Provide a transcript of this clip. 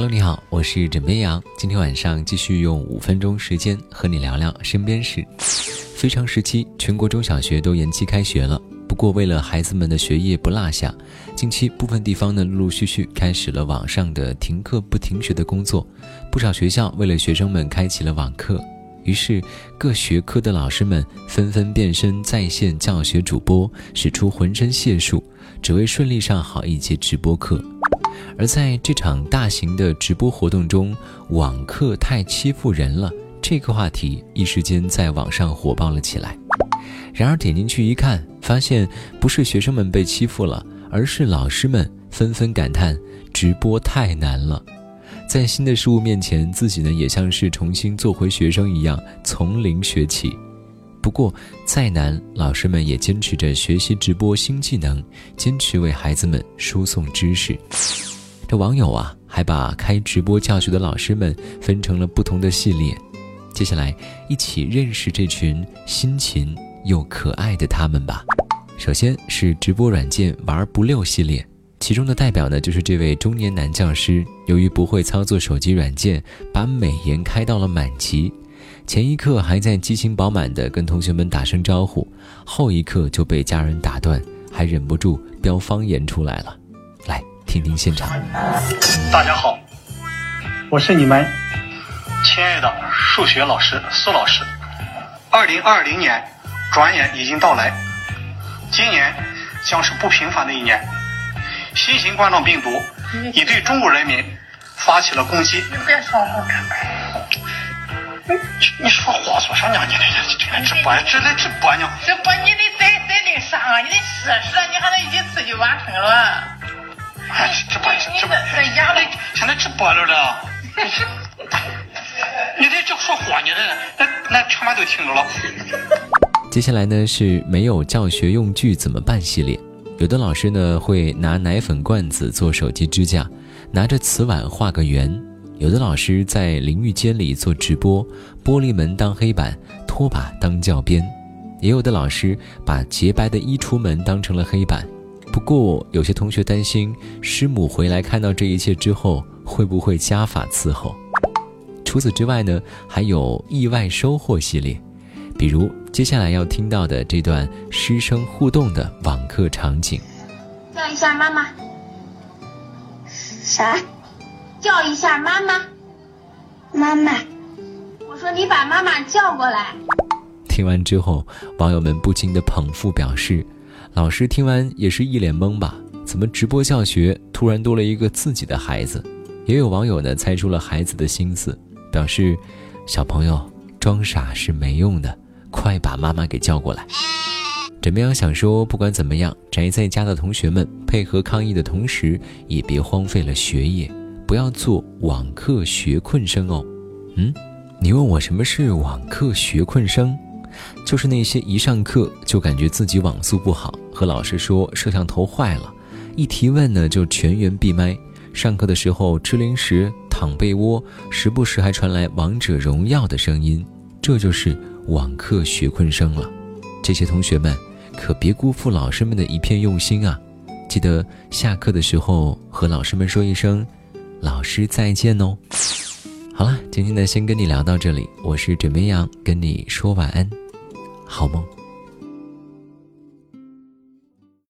Hello，你好，我是枕边羊。今天晚上继续用五分钟时间和你聊聊身边事。非常时期，全国中小学都延期开学了。不过，为了孩子们的学业不落下，近期部分地方呢陆陆续续开始了网上的停课不停学的工作。不少学校为了学生们开启了网课。于是，各学科的老师们纷纷变身在线教学主播，使出浑身解数，只为顺利上好一节直播课。而在这场大型的直播活动中，网课太欺负人了这个话题一时间在网上火爆了起来。然而点进去一看，发现不是学生们被欺负了，而是老师们纷纷感叹直播太难了。在新的事物面前，自己呢也像是重新做回学生一样，从零学起。不过再难，老师们也坚持着学习直播新技能，坚持为孩子们输送知识。这网友啊，还把开直播教学的老师们分成了不同的系列。接下来，一起认识这群辛勤又可爱的他们吧。首先是直播软件玩不溜系列。其中的代表呢，就是这位中年男教师。由于不会操作手机软件，把美颜开到了满级。前一刻还在激情饱满地跟同学们打声招呼，后一刻就被家人打断，还忍不住飙方言出来了。来听听现场。大家好，我是你们亲爱的数学老师苏老师。二零二零年转眼已经到来，今年将是不平凡的一年。新型冠状病毒已对中国人民发起了攻击。你别说话，你说话说啥呢？你这这直播这在直播呢？直播你得再再那啥啊？你得试试，你还能一次就完成了。哎，直播直播，现在直播了了。你得就说话，你这那那全班都听着了。接下来呢是没有教学用具怎么办系列。有的老师呢会拿奶粉罐子做手机支架，拿着瓷碗画个圆；有的老师在淋浴间里做直播，玻璃门当黑板，拖把当教鞭；也有的老师把洁白的衣橱门当成了黑板。不过有些同学担心师母回来看到这一切之后会不会家法伺候。除此之外呢，还有意外收获系列。比如接下来要听到的这段师生互动的网课场景，叫一下妈妈。啥？叫一下妈妈。妈妈。我说你把妈妈叫过来。听完之后，网友们不禁的捧腹表示，老师听完也是一脸懵吧？怎么直播教学突然多了一个自己的孩子？也有网友呢猜出了孩子的心思，表示小朋友装傻是没用的。快把妈妈给叫过来！枕边羊想说，不管怎么样，宅在家的同学们配合抗疫的同时，也别荒废了学业，不要做网课学困生哦。嗯，你问我什么是网课学困生？就是那些一上课就感觉自己网速不好，和老师说摄像头坏了，一提问呢就全员闭麦，上课的时候吃零食、躺被窝，时不时还传来王者荣耀的声音，这就是。网课学困生了，这些同学们可别辜负老师们的一片用心啊！记得下课的时候和老师们说一声“老师再见”哦。好了，今天呢先跟你聊到这里，我是枕边羊，跟你说晚安，好梦。